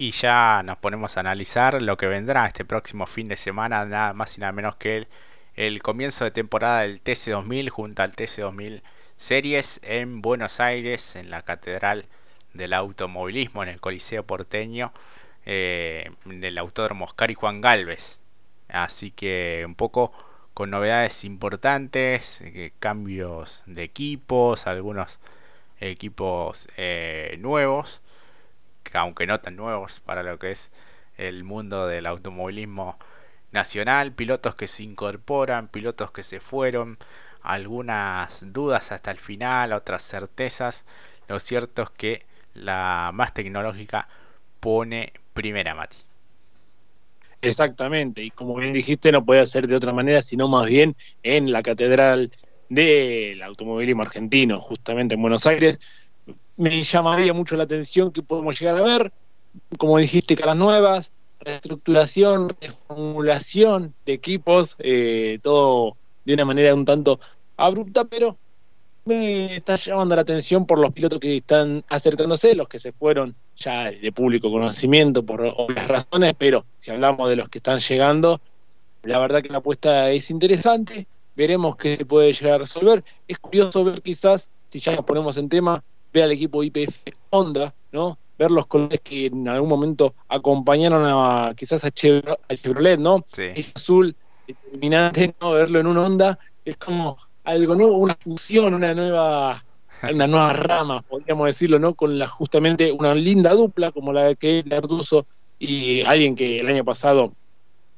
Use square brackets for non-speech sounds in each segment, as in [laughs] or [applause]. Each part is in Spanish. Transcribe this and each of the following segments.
Y ya nos ponemos a analizar lo que vendrá este próximo fin de semana, nada más y nada menos que el, el comienzo de temporada del TC2000 junto al TC2000 Series en Buenos Aires, en la Catedral del Automovilismo, en el Coliseo Porteño, eh, del Autódromo Oscar y Juan Galvez. Así que un poco con novedades importantes, eh, cambios de equipos, algunos equipos eh, nuevos, aunque no tan nuevos para lo que es el mundo del automovilismo nacional, pilotos que se incorporan, pilotos que se fueron, algunas dudas hasta el final, otras certezas. Lo cierto es que la más tecnológica pone primera, Mati. Exactamente, y como bien dijiste, no puede ser de otra manera, sino más bien en la catedral del automovilismo argentino, justamente en Buenos Aires. Me llamaría mucho la atención que podemos llegar a ver, como dijiste, caras nuevas, reestructuración, reformulación de equipos, eh, todo de una manera un tanto abrupta, pero me está llamando la atención por los pilotos que están acercándose, los que se fueron ya de público conocimiento por obvias razones, pero si hablamos de los que están llegando, la verdad que la apuesta es interesante, veremos qué se puede llegar a resolver. Es curioso ver quizás, si ya nos ponemos en tema, ver al equipo IPF Honda, ¿no? Ver los colores que en algún momento acompañaron a quizás a, Chevrolet, ¿no? Es azul determinante, ¿no? Verlo en un Honda es como algo nuevo, una fusión, una nueva [laughs] una nueva rama, podríamos decirlo, ¿no? Con la, justamente una linda dupla como la que es Arduzo y alguien que el año pasado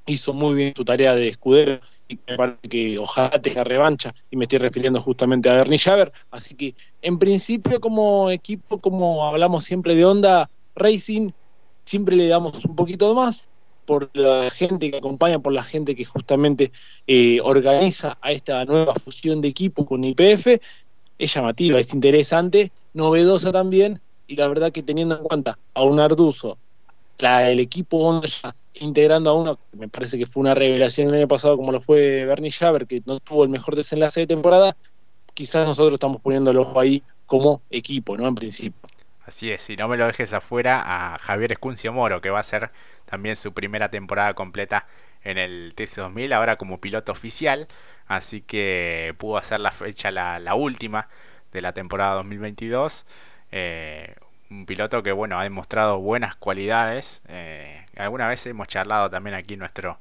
hizo muy bien su tarea de escudero y me parece que ojalá tenga revancha, y me estoy refiriendo justamente a Bernie Javer. Así que, en principio, como equipo, como hablamos siempre de Honda Racing, siempre le damos un poquito más por la gente que acompaña, por la gente que justamente eh, organiza a esta nueva fusión de equipo con IPF. Es llamativa, es interesante, novedosa también, y la verdad que teniendo en cuenta a un Arduzo, la, el equipo Honda integrando a uno, me parece que fue una revelación el año pasado como lo fue Bernie Javer, que no tuvo el mejor desenlace de temporada, quizás nosotros estamos poniendo el ojo ahí como equipo, ¿no? En principio. Así es, si no me lo dejes afuera a Javier Escuncio Moro, que va a ser también su primera temporada completa en el TC2000, ahora como piloto oficial, así que pudo hacer la fecha la, última de la temporada 2022. Eh, un piloto que bueno ha demostrado buenas cualidades. Eh, alguna vez hemos charlado también aquí en nuestro,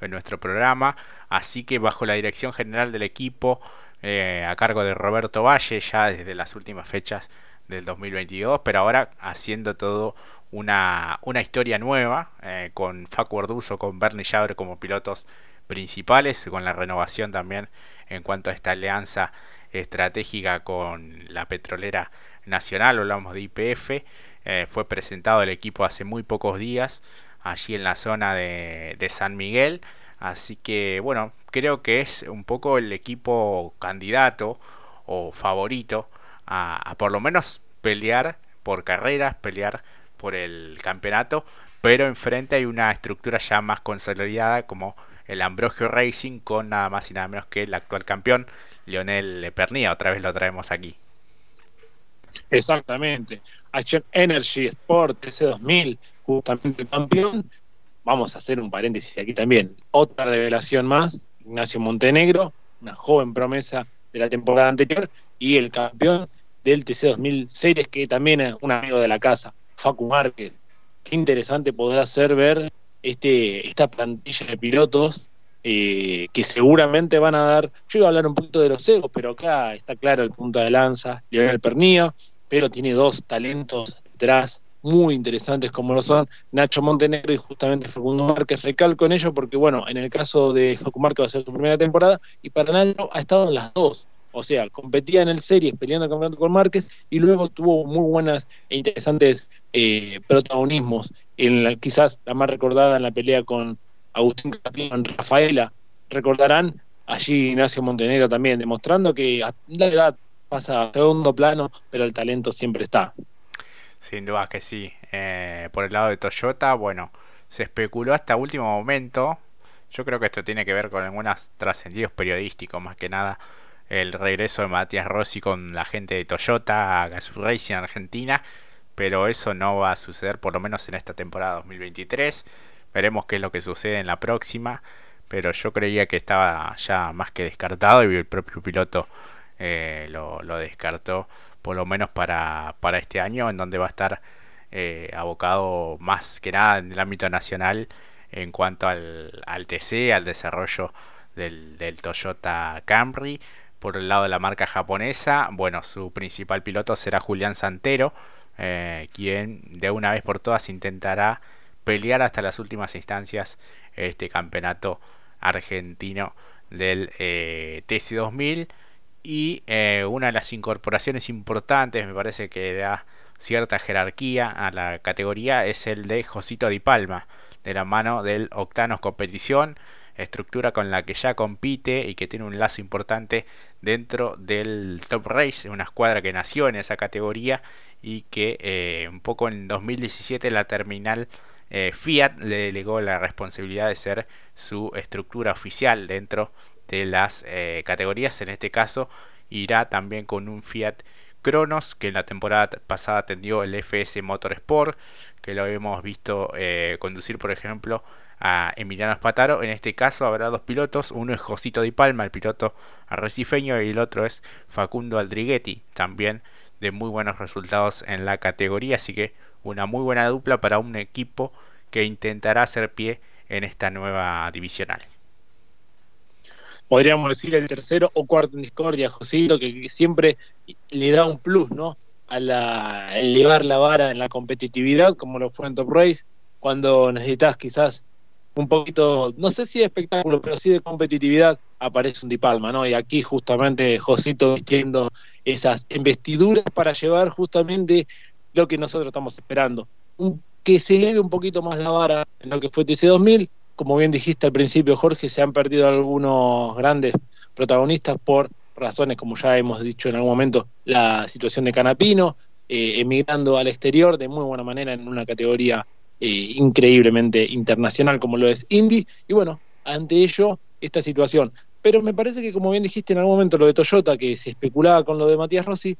en nuestro programa. Así que bajo la dirección general del equipo, eh, a cargo de Roberto Valle, ya desde las últimas fechas del 2022, pero ahora haciendo todo una, una historia nueva, eh, con Facu Orduzo, con Bernie Jabre como pilotos principales, con la renovación también en cuanto a esta alianza estratégica con la petrolera nacional, hablamos de IPF, eh, fue presentado el equipo hace muy pocos días allí en la zona de, San Miguel, así que bueno, creo que es un poco el equipo candidato o favorito a, por lo menos pelear por carreras, pelear por el campeonato, pero enfrente hay una estructura ya más consolidada como el Ambrogio Racing con nada más y nada menos que el actual campeón Lionel Pernía, otra vez lo traemos aquí. Exactamente. Action Energy Sport S2000, justamente campeón. Vamos a hacer un paréntesis aquí también. Otra revelación más, Ignacio Montenegro, una joven promesa de la temporada anterior y el campeón del TC2000 Series, que también es un amigo de la casa, Facu Márquez. Qué interesante podrá ser ver este, esta plantilla de pilotos eh, que seguramente van a dar. Yo iba a hablar un poquito de los egos, pero acá está claro el punto de lanza, Lionel Pernía, pero tiene dos talentos detrás muy interesantes como lo son Nacho Montenegro y justamente Facundo Márquez. Recalco en ello porque, bueno, en el caso de Facundo Márquez va a ser su primera temporada y para Nacho ha estado en las dos. O sea, competía en el series peleando el campeonato con Márquez y luego tuvo muy buenas e interesantes eh, protagonismos. En la, quizás la más recordada en la pelea con Agustín Capino en Rafaela, recordarán allí Ignacio Montenegro también, demostrando que la edad pasa a segundo plano, pero el talento siempre está. Sin duda que sí. Eh, por el lado de Toyota, bueno, se especuló hasta último momento. Yo creo que esto tiene que ver con algunos trascendidos periodísticos, más que nada el regreso de Matías Rossi con la gente de Toyota a Gazoo Racing Argentina pero eso no va a suceder por lo menos en esta temporada 2023. Veremos qué es lo que sucede en la próxima, pero yo creía que estaba ya más que descartado y el propio piloto eh, lo, descartó, por lo menos para, para este año, en donde va a estar eh, abocado más que nada en el ámbito nacional en cuanto al, al TC, al desarrollo del, del Toyota Camry. Por el lado de la marca japonesa, bueno, su principal piloto será Julián Santero, eh, quien de una vez por todas intentará pelear hasta las últimas instancias este campeonato argentino del eh, TC2000 y eh, una de las incorporaciones importantes me parece que da cierta jerarquía a la categoría es el de Josito Di Palma de la mano del Octanos Competición estructura con la que ya compite y que tiene un lazo importante dentro del Top Race, una escuadra que nació en esa categoría y que eh, un poco en 2017 la terminal eh, Fiat le delegó la responsabilidad de ser su estructura oficial dentro de las eh, categorías. En este caso irá también con un Fiat Cronos que en la temporada pasada atendió el FS Motorsport que lo hemos visto conducir por ejemplo a Emiliano Spataro. En este caso habrá dos pilotos, uno es Josito Di Palma, el piloto arrecifeño, y el otro es Facundo Aldriguetti, también de muy buenos resultados en la categoría, así que una muy buena dupla para un equipo que intentará hacer pie en esta nueva divisional. Podríamos decir el tercero o cuarto en discordia, Josito, que siempre le da un plus, ¿no? A la, elevar la vara en la competitividad, como lo fue en Top Race, cuando necesitas quizás un poquito, no sé si de espectáculo, pero sí de competitividad, aparece un Di Palma, ¿no? Y aquí justamente Josito vistiendo esas investiduras para llevar justamente lo que nosotros estamos esperando. Un, que se eleve un poquito más la vara en lo que fue TC2000. Como bien dijiste al principio, Jorge, se han perdido algunos grandes protagonistas por razones, como ya hemos dicho en algún momento, la situación de Canapino, eh, emigrando al exterior de muy buena manera en una categoría eh, increíblemente internacional como lo es Indy. Y bueno, ante ello, esta situación. Pero me parece que, como bien dijiste en algún momento, lo de Toyota, que se especulaba con lo de Matías Rossi,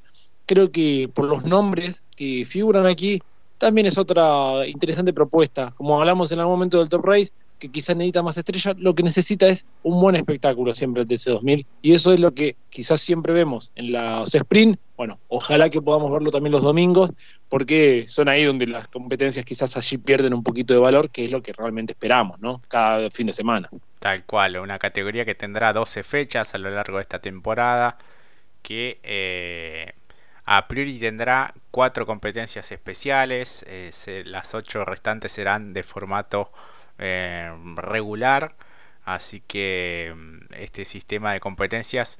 creo que por los nombres que figuran aquí, también es otra interesante propuesta. Como hablamos en algún momento del Top Race, que quizás necesita más estrellas, lo que necesita es un buen espectáculo siempre el TC2000 y eso es lo que quizás siempre vemos en los sprint. Bueno, ojalá que podamos verlo también los domingos porque son ahí donde las competencias quizás allí pierden un poquito de valor, que es lo que realmente esperamos, ¿no? Cada fin de semana. Tal cual, una categoría que tendrá 12 fechas a lo largo de esta temporada, que eh, a priori tendrá cuatro competencias especiales, eh, las ocho restantes serán de formato eh, regular. Así que mm, este sistema de competencias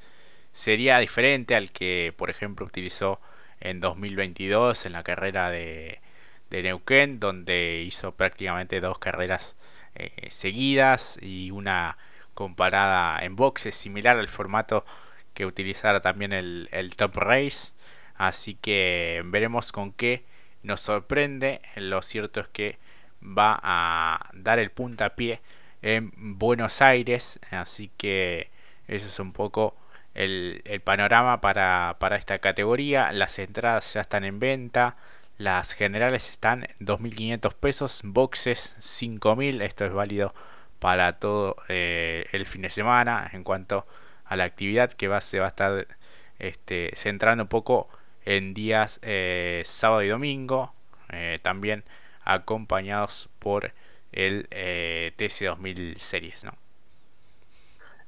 sería diferente al que, por ejemplo, utilizó en 2022 en la carrera de, de Neuquén, donde hizo prácticamente dos carreras eh, seguidas y una comparada en boxes, similar al formato que utilizara también el, el Top Race. Así que veremos con qué nos sorprende. Lo cierto es que va a dar el puntapié en Buenos Aires. Así que eso es un poco el, panorama para, esta categoría. Las entradas ya están en venta. Las generales están 2.500 pesos. Boxes 5.000. Esto es válido para todo eh, el fin de semana. En cuanto a la actividad que va, se va a estar este, centrando un poco en días eh, sábado y domingo. Eh, también acompañados por el eh, TC2000 Series, ¿no?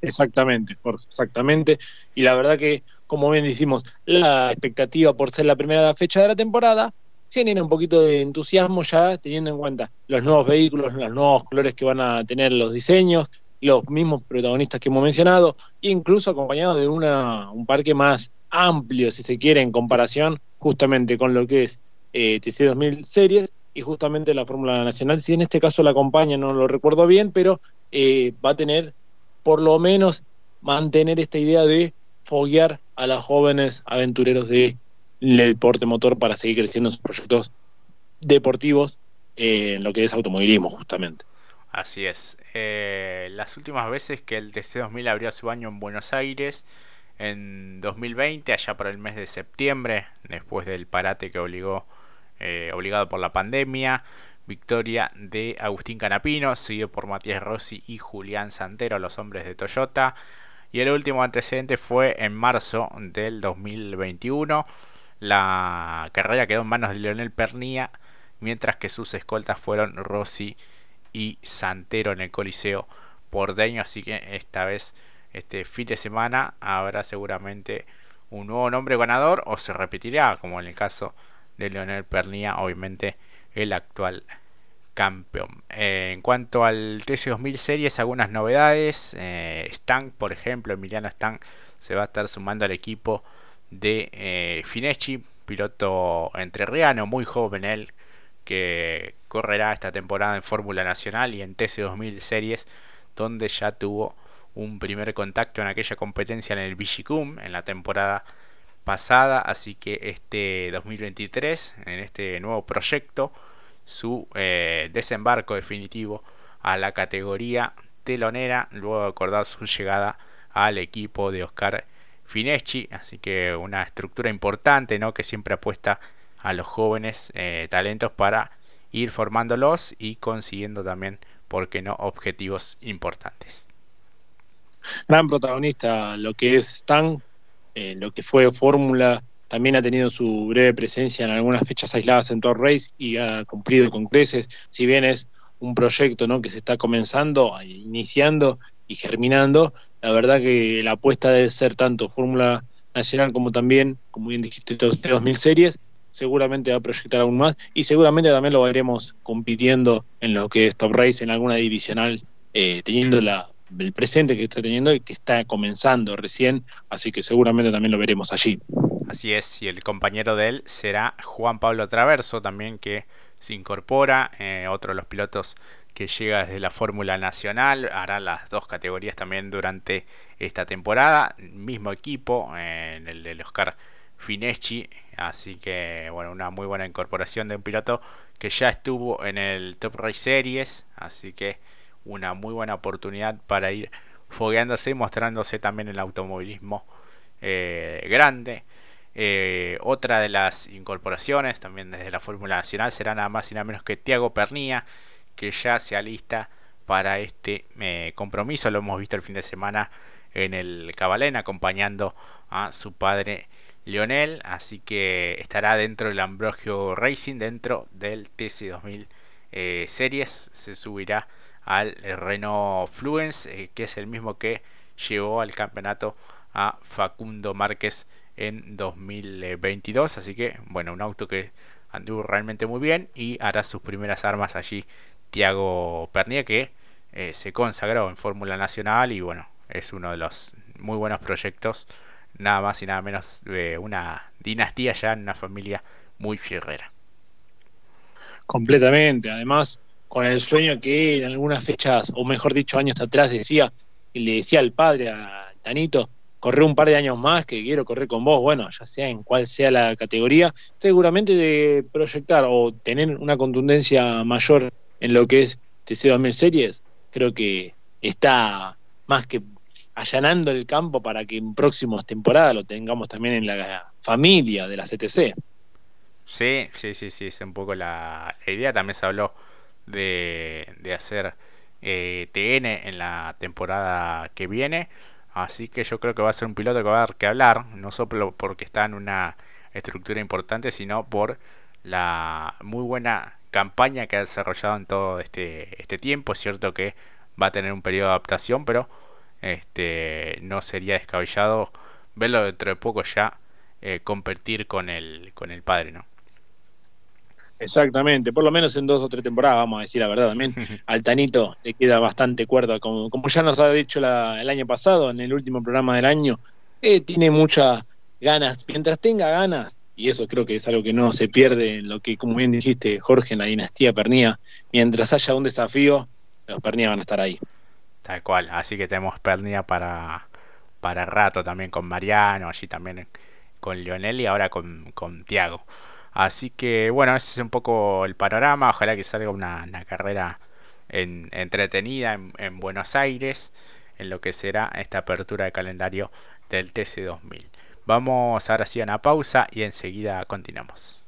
Exactamente, exactamente. Y la verdad que, como bien decimos, la expectativa por ser la primera fecha de la temporada genera un poquito de entusiasmo ya teniendo en cuenta los nuevos vehículos, los nuevos colores que van a tener los diseños, los mismos protagonistas que hemos mencionado, incluso acompañado de una, un parque más amplio, si se quiere, en comparación justamente con lo que es eh, TC2000 Series y justamente la Fórmula Nacional, si en este caso la acompaña, no lo recuerdo bien, pero eh, va a tener por lo menos mantener esta idea de foguear a los jóvenes aventureros del deporte motor para seguir creciendo sus proyectos deportivos eh, en lo que es automovilismo justamente. Así es. Eh, las últimas veces que el TC2000 abrió su año en Buenos Aires, en 2020, allá por el mes de septiembre, después del parate que obligó eh, obligado por la pandemia. Victoria de Agustín Canapino, seguido por Matías Rossi y Julián Santero, los hombres de Toyota. Y el último antecedente fue en marzo del 2021. La carrera quedó en manos de Leonel Pernía, mientras que sus escoltas fueron Rossi y Santero en el Coliseo porteño. Así que esta vez, este fin de semana, habrá seguramente un nuevo nombre ganador o se repetirá, como en el caso de Leonel Pernía, obviamente el actual campeón. Eh, en cuanto al TC2000 Series, algunas novedades. Eh, Stan, por ejemplo, Emiliano Stan se va a estar sumando al equipo de eh, piloto entrerriano, muy joven él, que correrá esta temporada en Fórmula Nacional y en TC2000 Series, donde ya tuvo un primer contacto en aquella competencia en el Vigicum en la temporada pasada, así que este 2023, en este nuevo proyecto, su eh, desembarco definitivo a la categoría telonera, luego de acordar su llegada al equipo de Oscar Fineschi, así que una estructura importante, ¿no? Que siempre apuesta a los jóvenes eh, talentos para ir formándolos y consiguiendo también, ¿por qué no?, objetivos importantes. Gran protagonista lo que es Stan, eh, lo que fue Fórmula, también ha tenido su breve presencia en algunas fechas aisladas en Tour Race y ha cumplido con creces, si bien es un proyecto ¿no? que se está comenzando, iniciando y germinando, la verdad que la apuesta debe ser tanto Fórmula Nacional como también, como bien dijiste, 2000 series, seguramente va a proyectar aún más y seguramente también lo veremos compitiendo en lo que es Top Race, en alguna divisional, eh, teniendo la, el presente que está teniendo y que está comenzando recién, así que seguramente también lo veremos allí. Así es, y el compañero de él será Juan Pablo Traverso, también que se incorpora, eh, otro de los pilotos que llega desde la Fórmula Nacional, hará las dos categorías también durante esta temporada, mismo equipo, en el del Oscar Fineschi, así que bueno, una muy buena incorporación de un piloto que ya estuvo en el Top Race Series, así que una muy buena oportunidad para ir fogueándose y mostrándose también el automovilismo eh, grande. Eh, otra de las incorporaciones también desde la Fórmula Nacional será nada más y nada menos que Tiago Pernía, que ya se alista para este eh, compromiso. Lo hemos visto el fin de semana en el Cabalén acompañando a su padre Lionel. Así que estará dentro del Ambrogio Racing, dentro del TC2000 eh, Series. Se subirá al Renault Fluence, eh, que es el mismo que llevó al campeonato a Facundo Márquez en 2022. Así que, bueno, un auto que anduvo realmente muy bien y hará sus primeras armas allí Tiago Pernia que eh, se consagró en Fórmula Nacional y bueno, es uno de los muy buenos proyectos, nada más y nada menos de una dinastía ya en una familia muy fierrera. Completamente, además con el sueño que en algunas fechas, o mejor dicho años atrás decía, le decía al padre, a Tanito, correr un par de años más, que quiero correr con vos, bueno, ya sea en cual sea la categoría, seguramente de proyectar o tener una contundencia mayor en lo que es TC2000 Series, creo que está más que allanando el campo para que en próximas temporadas lo tengamos también en la familia de la CTC. Sí, sí, sí, sí, es un poco la, idea. También se habló de, de hacer eh, TN en la temporada que viene. Así que yo creo que va a ser un piloto que va a dar que hablar, no solo porque está en una estructura importante, sino por la muy buena campaña que ha desarrollado en todo este, este tiempo. Es cierto que va a tener un periodo de adaptación, pero este no sería descabellado verlo dentro de poco ya eh, competir con el, con el padre, ¿no? Exactamente, por lo menos en dos o tres temporadas, vamos a decir la verdad también. [laughs] Al Tanito le queda bastante cuerda, como, como ya nos ha dicho el año pasado, en el último programa del año, eh, tiene muchas ganas. Mientras tenga ganas, y eso creo que es algo que no se pierde en lo que, como bien dijiste, Jorge, en la dinastía Pernía, mientras haya un desafío, los Pernía van a estar ahí. Tal cual, así que tenemos Pernía para, para rato también con Mariano, allí también con Lionel y ahora con, con Tiago. Así que bueno, ese es un poco el panorama, ojalá que salga una, carrera entretenida en, en Buenos Aires, en lo que será esta apertura de calendario del TC2000. Vamos ahora sí a una pausa y enseguida continuamos.